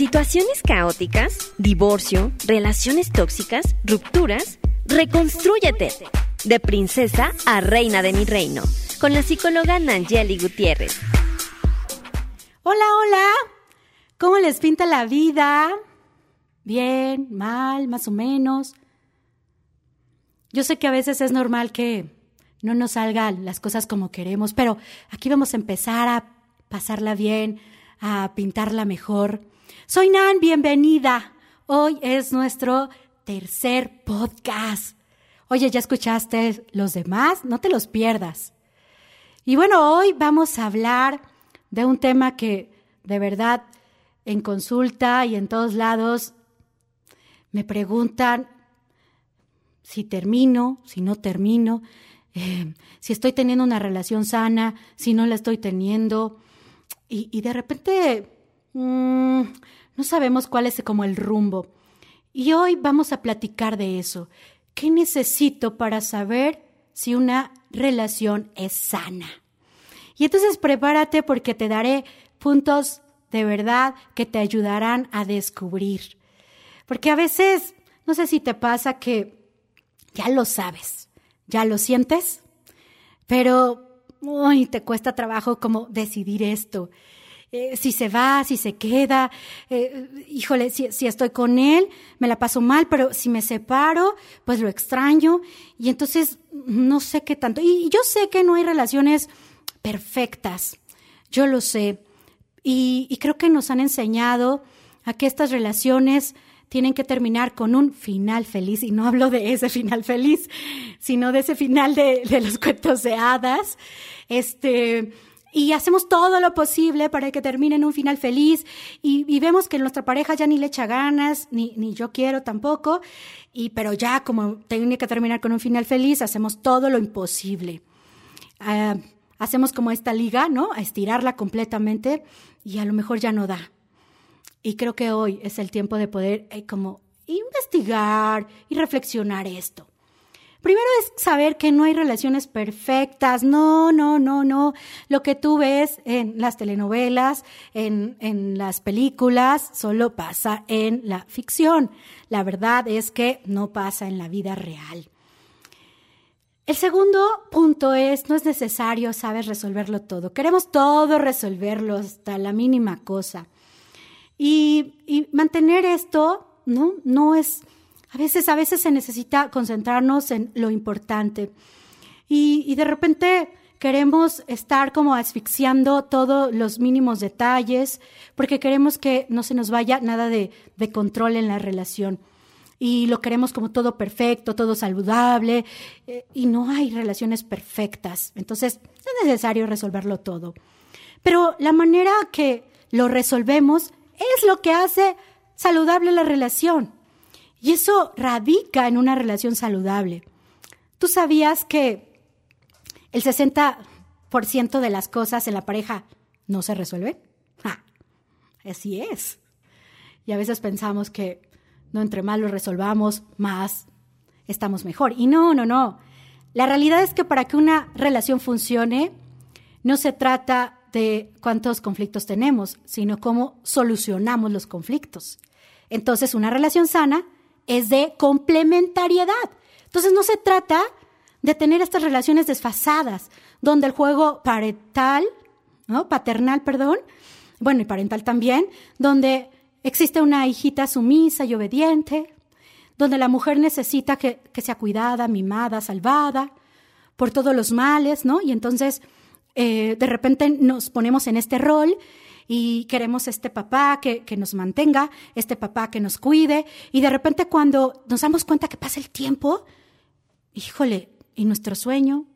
situaciones caóticas, divorcio, relaciones tóxicas, rupturas, reconstrúyete. De princesa a reina de mi reino, con la psicóloga Nangeli Gutiérrez. Hola, hola. ¿Cómo les pinta la vida? Bien, mal, más o menos. Yo sé que a veces es normal que no nos salgan las cosas como queremos, pero aquí vamos a empezar a pasarla bien, a pintarla mejor. Soy Nan, bienvenida. Hoy es nuestro tercer podcast. Oye, ¿ya escuchaste los demás? No te los pierdas. Y bueno, hoy vamos a hablar de un tema que de verdad en consulta y en todos lados me preguntan si termino, si no termino, eh, si estoy teniendo una relación sana, si no la estoy teniendo. Y, de repente mm, no sabemos cuál es como el rumbo. Y hoy vamos a platicar de eso. ¿Qué necesito para saber si una relación es sana? Y entonces prepárate porque te daré puntos de verdad que te ayudarán a descubrir. Porque a veces, no sé si te pasa que ya lo sabes, ya lo sientes, pero te cuesta trabajo como decidir esto. Eh, si se va, si se queda, eh, híjole, si, estoy con él, me la paso mal, pero si me separo, pues lo extraño y entonces no sé qué tanto. Y yo sé que no hay relaciones perfectas, yo lo sé, y, y creo que nos han enseñado a que estas relaciones tienen que terminar con un final feliz. Y no hablo de ese final feliz, sino de ese final de, de los cuentos de hadas. Este, y hacemos todo lo posible para que termine en un final feliz y, y, vemos que nuestra pareja ya ni le echa ganas, ni, ni yo quiero tampoco, y, pero ya como tiene que terminar con un final feliz, hacemos todo lo imposible. Uh, hacemos como esta liga, ¿no? A estirarla completamente y a lo mejor ya no da. Y creo que hoy es el tiempo de poder eh, como investigar y reflexionar esto. Primero es saber que no hay relaciones perfectas, no, no, no, no. Lo que tú ves en las telenovelas, en, en las películas, solo pasa en la ficción. La verdad es que no pasa en la vida real. El segundo punto es, no es necesario, sabes, resolverlo todo. Queremos todo resolverlo hasta la mínima cosa. Y, y mantener esto, ¿no? No es, a veces, a veces se necesita concentrarnos en lo importante. Y, y de repente queremos estar como asfixiando todos los mínimos detalles, porque queremos que no se nos vaya nada de, control en la relación y lo queremos como todo perfecto, todo saludable, eh, y no hay relaciones perfectas. Entonces, es necesario resolverlo todo. Pero la manera que lo resolvemos es lo que hace saludable la relación. Y eso radica en una relación saludable. ¿Tú sabías que el 60% de las cosas en la pareja no se resuelve? Ah, así es. Y a veces pensamos que no entre más lo resolvamos, más estamos mejor. Y no, no, no. La realidad es que para que una relación funcione, no se trata de cuántos conflictos tenemos, sino cómo solucionamos los conflictos. Entonces, una relación sana es de complementariedad. Entonces, no se trata de tener estas relaciones desfasadas, donde el juego parental, ¿no? Paternal, perdón, bueno, y parental también, donde existe una hijita sumisa y obediente, donde la mujer necesita que, que sea cuidada, mimada, salvada por todos los males, ¿no? Y entonces eh, de repente nos ponemos en este rol y queremos este papá que, que, nos mantenga, este papá que nos cuide, y de repente cuando nos damos cuenta que pasa el tiempo, híjole, y nuestro sueño,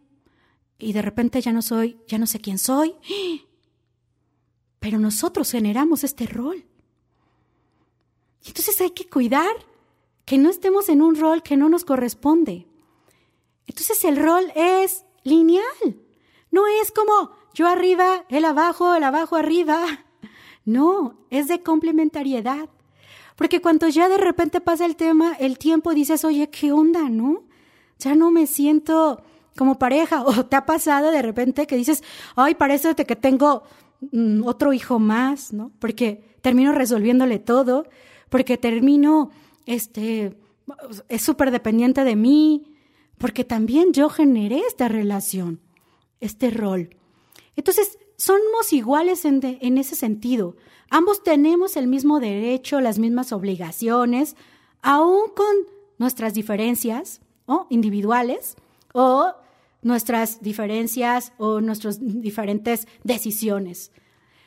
y de repente ya no soy, ya no sé quién soy, pero nosotros generamos este rol. Entonces hay que cuidar que no estemos en un rol que no nos corresponde. Entonces el rol es lineal. No es como yo arriba, él abajo, él abajo, arriba. No, es de complementariedad. Porque cuando ya de repente pasa el tema, el tiempo dices, oye, ¿qué onda, no? Ya no me siento como pareja. O te ha pasado de repente que dices, ay, parece que tengo mm, otro hijo más, ¿no? Porque termino resolviéndole todo, porque termino, este, es súper dependiente de mí, porque también yo generé esta relación, este rol. Entonces, somos iguales en, ese sentido. Ambos tenemos el mismo derecho, las mismas obligaciones, aún con nuestras diferencias individuales o nuestras diferencias o nuestras diferentes decisiones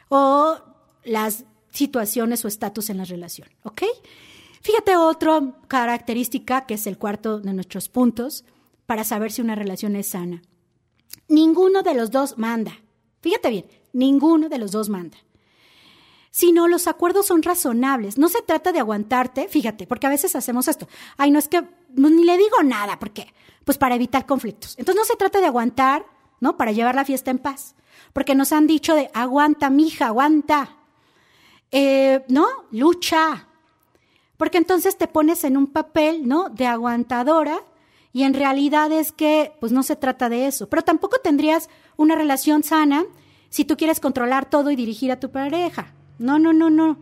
o las situaciones o estatus en la relación. ¿Ok? Fíjate otra característica que es el cuarto de nuestros puntos para saber si una relación es sana. Ninguno de los dos manda. Fíjate bien, ninguno de los dos manda. Sino los acuerdos son razonables. No se trata de aguantarte, fíjate, porque a veces hacemos esto. Ay, no es que ni le digo nada, ¿por qué? Pues para evitar conflictos. Entonces no se trata de aguantar, ¿no? Para llevar la fiesta en paz. Porque nos han dicho de aguanta, mija, aguanta. Eh, ¿No? Lucha. Porque entonces te pones en un papel, ¿no? De aguantadora y en realidad es que, pues no se trata de eso. Pero tampoco tendrías una relación sana si tú quieres controlar todo y dirigir a tu pareja. No, no, no, no.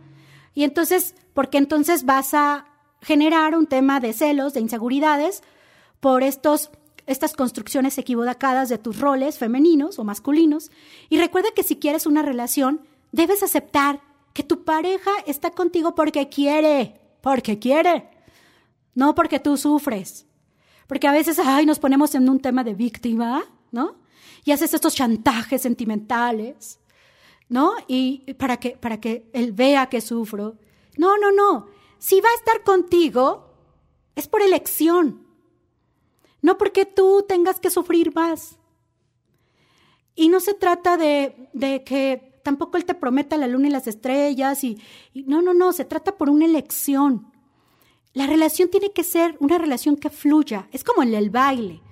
Y entonces, porque entonces vas a generar un tema de celos, de inseguridades, por estos, estas construcciones equivocadas de tus roles femeninos o masculinos. Y recuerda que si quieres una relación, debes aceptar que tu pareja está contigo porque quiere, porque quiere, no porque tú sufres. Porque a veces, ay, nos ponemos en un tema de víctima, ¿no? Y haces estos chantajes sentimentales, ¿no? Y para que, para que él vea que sufro. No, no, no. Si va a estar contigo, es por elección. No porque tú tengas que sufrir más. Y no se trata de, de que tampoco él te prometa la luna y las estrellas y, y no, no, no, se trata por una elección. La relación tiene que ser una relación que fluya. Es como en el baile.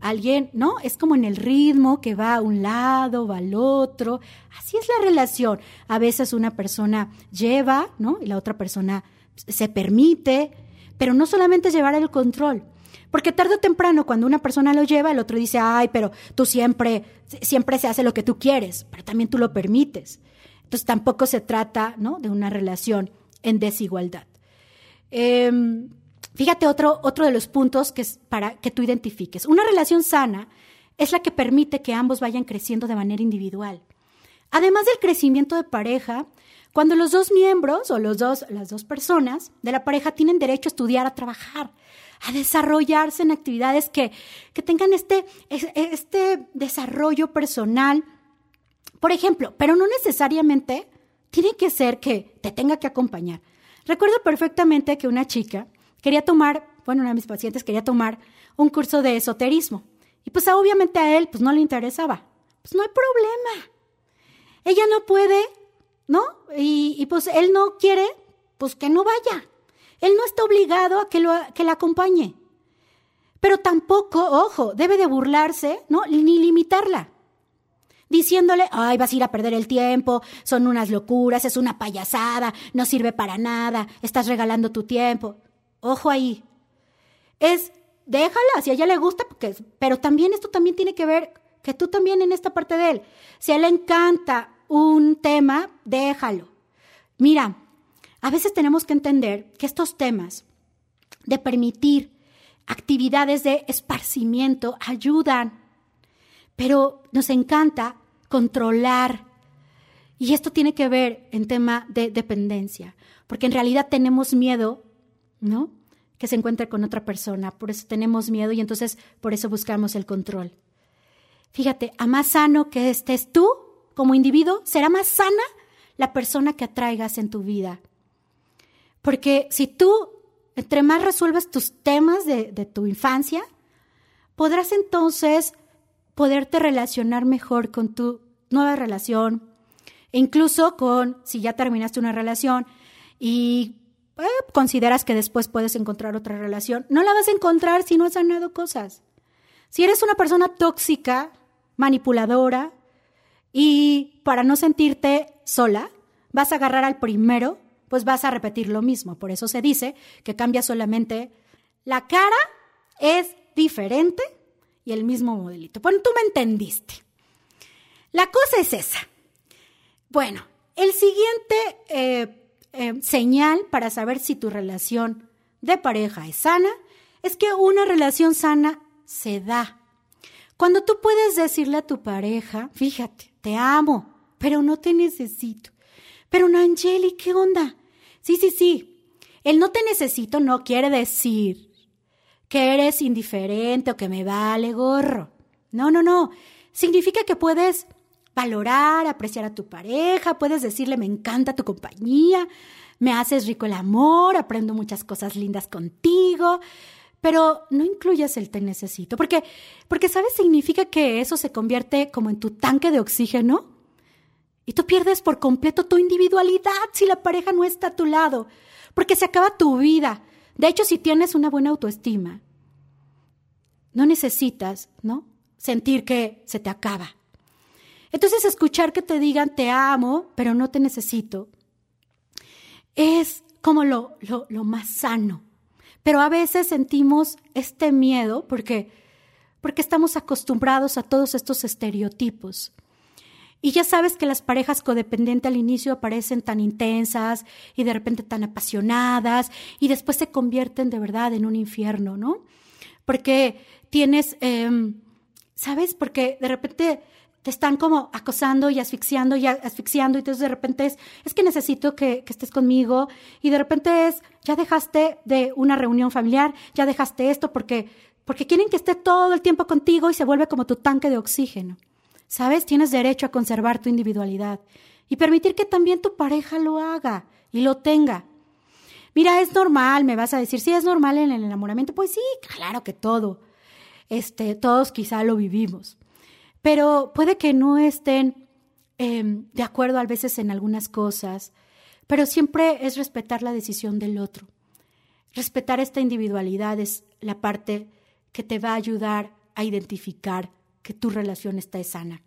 Alguien, ¿no? Es como en el ritmo que va a un lado, va al otro. Así es la relación. A veces una persona lleva, ¿no? Y la otra persona se permite, pero no solamente llevar el control. Porque tarde o temprano, cuando una persona lo lleva, el otro dice, ay, pero tú siempre, siempre se hace lo que tú quieres, pero también tú lo permites. Entonces tampoco se trata, ¿no? De una relación en desigualdad. Em, fíjate otro, otro de los puntos que es para que tú identifiques. Una relación sana es la que permite que ambos vayan creciendo de manera individual. Además del crecimiento de pareja, cuando los dos miembros o los dos, las dos personas de la pareja tienen derecho a estudiar, a trabajar, a desarrollarse en actividades que, que tengan este, este desarrollo personal, por ejemplo, pero no necesariamente tiene que ser que te tenga que acompañar. Recuerdo perfectamente que una chica quería tomar, bueno, una de mis pacientes quería tomar un curso de esoterismo. Y pues obviamente a él pues no le interesaba. Pues no hay problema. Ella no puede, ¿no? Y, pues él no quiere, pues que no vaya. Él no está obligado a que, lo, que la acompañe. Pero tampoco, ojo, debe de burlarse, ¿no? Ni limitarla diciéndole, ay, vas a ir a perder el tiempo, son unas locuras, es una payasada, no sirve para nada, estás regalando tu tiempo. Ojo ahí. Es, déjala, si a ella le gusta, porque, pero también esto también tiene que ver que tú también en esta parte de él. Si a él le encanta un tema, déjalo. Mira, a veces tenemos que entender que estos temas de permitir actividades de esparcimiento ayudan pero nos encanta controlar. Y esto tiene que ver en tema de dependencia, porque en realidad tenemos miedo, ¿no? Que se encuentre con otra persona, por eso tenemos miedo y entonces por eso buscamos el control. Fíjate, a más sano que estés tú como individuo, será más sana la persona que atraigas en tu vida. Porque si tú, entre más resuelves tus temas de, de tu infancia, podrás entonces poderte relacionar mejor con tu nueva relación, e incluso con si ya terminaste una relación y eh, consideras que después puedes encontrar otra relación, no la vas a encontrar si no has sanado cosas. Si eres una persona tóxica, manipuladora, y para no sentirte sola, vas a agarrar al primero, pues vas a repetir lo mismo. Por eso se dice que cambia solamente la cara es diferente y el mismo modelito. Bueno, tú me entendiste. La cosa es esa. Bueno, el siguiente eh, eh, señal para saber si tu relación de pareja es sana es que una relación sana se da. Cuando tú puedes decirle a tu pareja, fíjate, te amo, pero no te necesito. Pero Nangeli, ¿qué onda? Sí, sí, sí. El no te necesito no quiere decir que eres indiferente o que me vale gorro. No, no, no. Significa que puedes valorar, apreciar a tu pareja, puedes decirle me encanta tu compañía, me haces rico el amor, aprendo muchas cosas lindas contigo, pero no incluyas el te necesito, porque, porque sabes, significa que eso se convierte como en tu tanque de oxígeno y tú pierdes por completo tu individualidad si la pareja no está a tu lado, porque se acaba tu vida. De hecho, si tienes una buena autoestima, no necesitas, ¿no? Sentir que se te acaba. Entonces, escuchar que te digan te amo, pero no te necesito, es como lo, lo, lo más sano. Pero a veces sentimos este miedo porque, porque estamos acostumbrados a todos estos estereotipos. Y ya sabes que las parejas codependientes al inicio aparecen tan intensas y de repente tan apasionadas y después se convierten de verdad en un infierno, ¿no? Porque tienes, em, ¿sabes? Porque de repente te están como acosando y asfixiando y asfixiando y entonces de repente es, es que necesito que, que, estés conmigo y de repente es, ya dejaste de una reunión familiar, ya dejaste esto porque, porque quieren que esté todo el tiempo contigo y se vuelve como tu tanque de oxígeno. ¿Sabes? Tienes derecho a conservar tu individualidad y permitir que también tu pareja lo haga y lo tenga. Mira, es normal, me vas a decir, sí, es normal en el enamoramiento. Pues sí, claro que todo. Este, todos quizá lo vivimos pero puede que no estén eh, de acuerdo a veces en algunas cosas, pero siempre es respetar la decisión del otro. Respetar esta individualidad es la parte que te va a ayudar a identificar que tu relación está sana.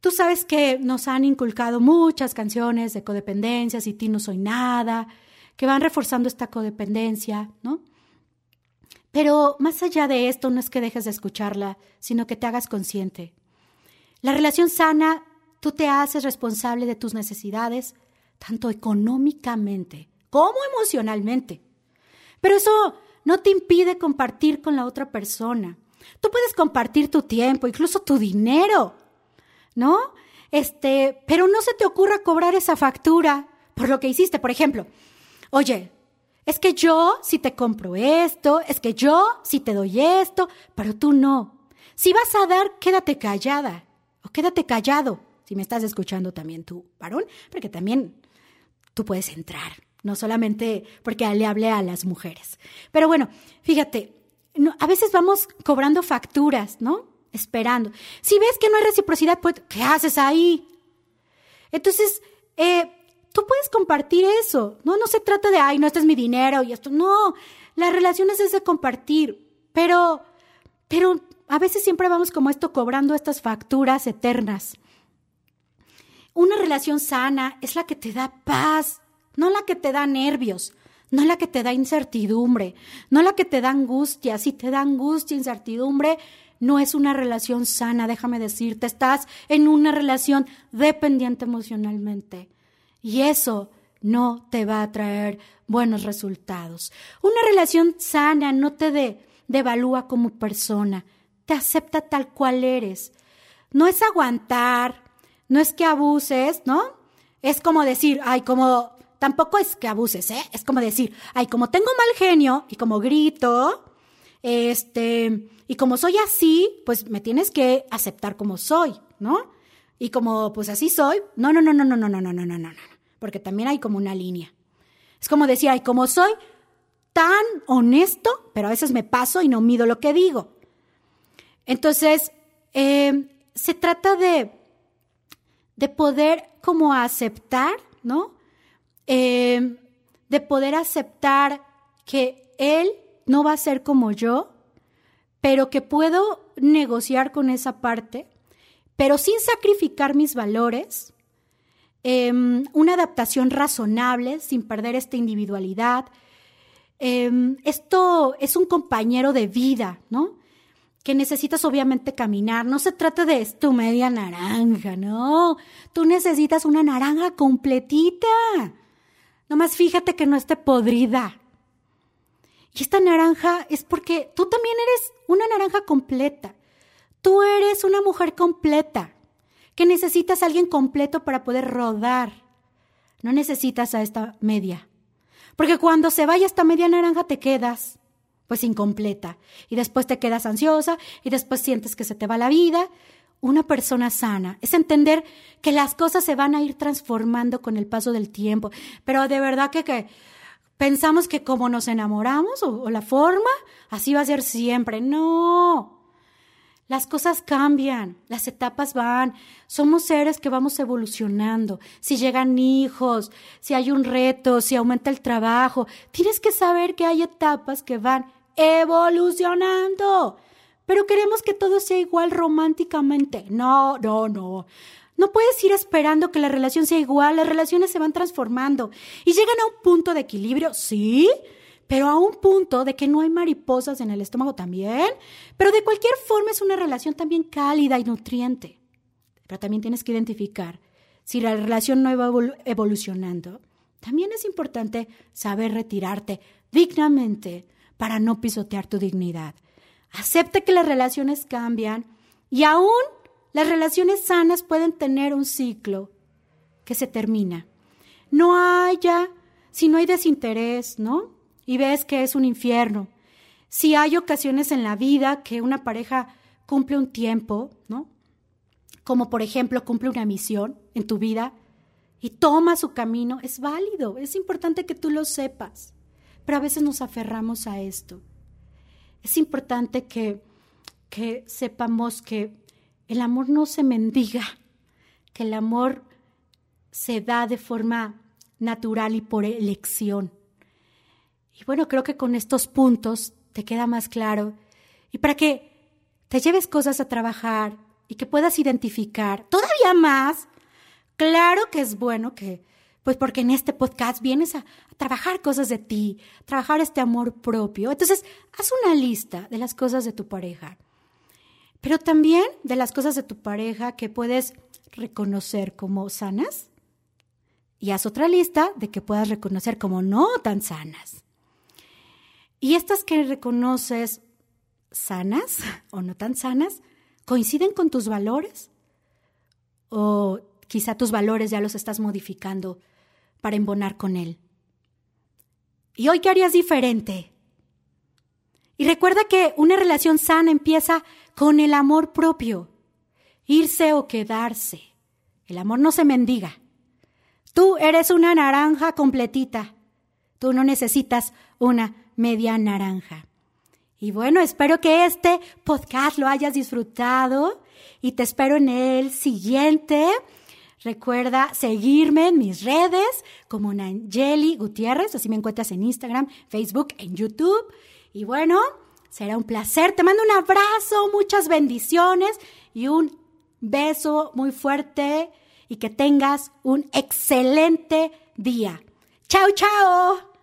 Tú sabes que nos han inculcado muchas canciones de codependencia, y ti no soy nada, que van reforzando esta codependencia, ¿no? Pero más allá de esto no es que dejes de escucharla, sino que te hagas consciente. La relación sana, tú te haces responsable de tus necesidades, tanto económicamente como emocionalmente. Pero eso no te impide compartir con la otra persona. Tú puedes compartir tu tiempo, incluso tu dinero, ¿no? Este, pero no se te ocurra cobrar esa factura por lo que hiciste. Por ejemplo, oye, es que yo si te compro esto, es que yo si te doy esto, pero tú no. Si vas a dar, quédate callada o quédate callado. Si me estás escuchando también tú, varón, porque también tú puedes entrar, no solamente porque le hablé a las mujeres. Pero bueno, fíjate, a veces vamos cobrando facturas, ¿no? Esperando. Si ves que no hay reciprocidad, pues, ¿qué haces ahí? Entonces, eh, tú puedes compartir eso. No, no se trata de, ay, no, este es mi dinero y esto. No, la relación es ese compartir. Pero, pero a veces siempre vamos como esto cobrando estas facturas eternas. Una relación sana es la que te da paz, no la que te da nervios, no la que te da incertidumbre, no la que te da angustia. Si te da angustia, incertidumbre, no es una relación sana, déjame decirte, estás en una relación dependiente emocionalmente. Y eso no te va a traer buenos resultados. Una relación sana no te devalúa como persona, te acepta tal cual eres. No es aguantar, no es que abuses, ¿no? Es como decir, ay, como, tampoco es que abuses, ¿eh? Es como decir, ay, como tengo mal genio y como grito, este, y como soy así, pues me tienes que aceptar como soy, ¿no? Y como pues así soy, no, no, no, no, no, no, no, no, no, no, no porque también hay como una línea. Es como decir, ay, como soy tan honesto, pero a veces me paso y no mido lo que digo. Entonces, em, se trata de, de poder como aceptar, ¿no? Em, de poder aceptar que él no va a ser como yo, pero que puedo negociar con esa parte, pero sin sacrificar mis valores, Em, una adaptación razonable sin perder esta individualidad. Em, esto es un compañero de vida, ¿no? que necesitas obviamente caminar. No se trata de tu media naranja, no. Tú necesitas una naranja completita. Nomás fíjate que no esté podrida. Y esta naranja es porque tú también eres una naranja completa. Tú eres una mujer completa, que necesitas a alguien completo para poder rodar. No necesitas a esta media. Porque cuando se vaya esta media naranja te quedas pues incompleta. Y después te quedas ansiosa y después sientes que se te va la vida. Una persona sana es entender que las cosas se van a ir transformando con el paso del tiempo. Pero de verdad que, que pensamos que como nos enamoramos o, o la forma, así va a ser siempre. No. Las cosas cambian, las etapas van, somos seres que vamos evolucionando. Si llegan hijos, si hay un reto, si aumenta el trabajo, tienes que saber que hay etapas que van evolucionando. Pero queremos que todo sea igual románticamente. No, no, no. No puedes ir esperando que la relación sea igual, las relaciones se van transformando y llegan a un punto de equilibrio, sí, pero a un punto de que no hay mariposas en el estómago también. Pero de cualquier forma es una relación también cálida y nutriente. Pero también tienes que identificar si la relación no va evolucionando. También es importante saber retirarte dignamente para no pisotear tu dignidad. Acepta que las relaciones cambian y aún las relaciones sanas pueden tener un ciclo que se termina. No haya, si no hay desinterés, ¿no? Y ves que es un infierno. Si hay ocasiones en la vida que una pareja cumple un tiempo, ¿no? Como por ejemplo cumple una misión en tu vida y toma su camino, es válido, es importante que tú lo sepas pero a veces nos aferramos a esto. Es importante que, que sepamos que el amor no se mendiga, que el amor se da de forma natural y por elección. Y bueno, creo que con estos puntos te queda más claro. Y para que te lleves cosas a trabajar y que puedas identificar todavía más, claro que es bueno que pues porque en este podcast vienes a, trabajar cosas de ti, trabajar este amor propio. Entonces, haz una lista de las cosas de tu pareja, pero también de las cosas de tu pareja que puedes reconocer como sanas y haz otra lista de que puedas reconocer como no tan sanas. Y estas que reconoces sanas o no tan sanas, ¿coinciden con tus valores? ¿O quizá tus valores ya los estás modificando para embonar con Él. ¿Y hoy qué harías diferente? Y recuerda que una relación sana empieza con el amor propio, irse o quedarse. El amor no se mendiga. Tú eres una naranja completita. Tú no necesitas una media naranja. Y bueno, espero que este podcast lo hayas disfrutado y te espero en el siguiente. Recuerda seguirme en mis redes como Nangeli Gutiérrez, así me encuentras en Instagram, Facebook, en YouTube. Y bueno, será un placer. Te mando un abrazo, muchas bendiciones y un beso muy fuerte y que tengas un excelente día. Chao, chao.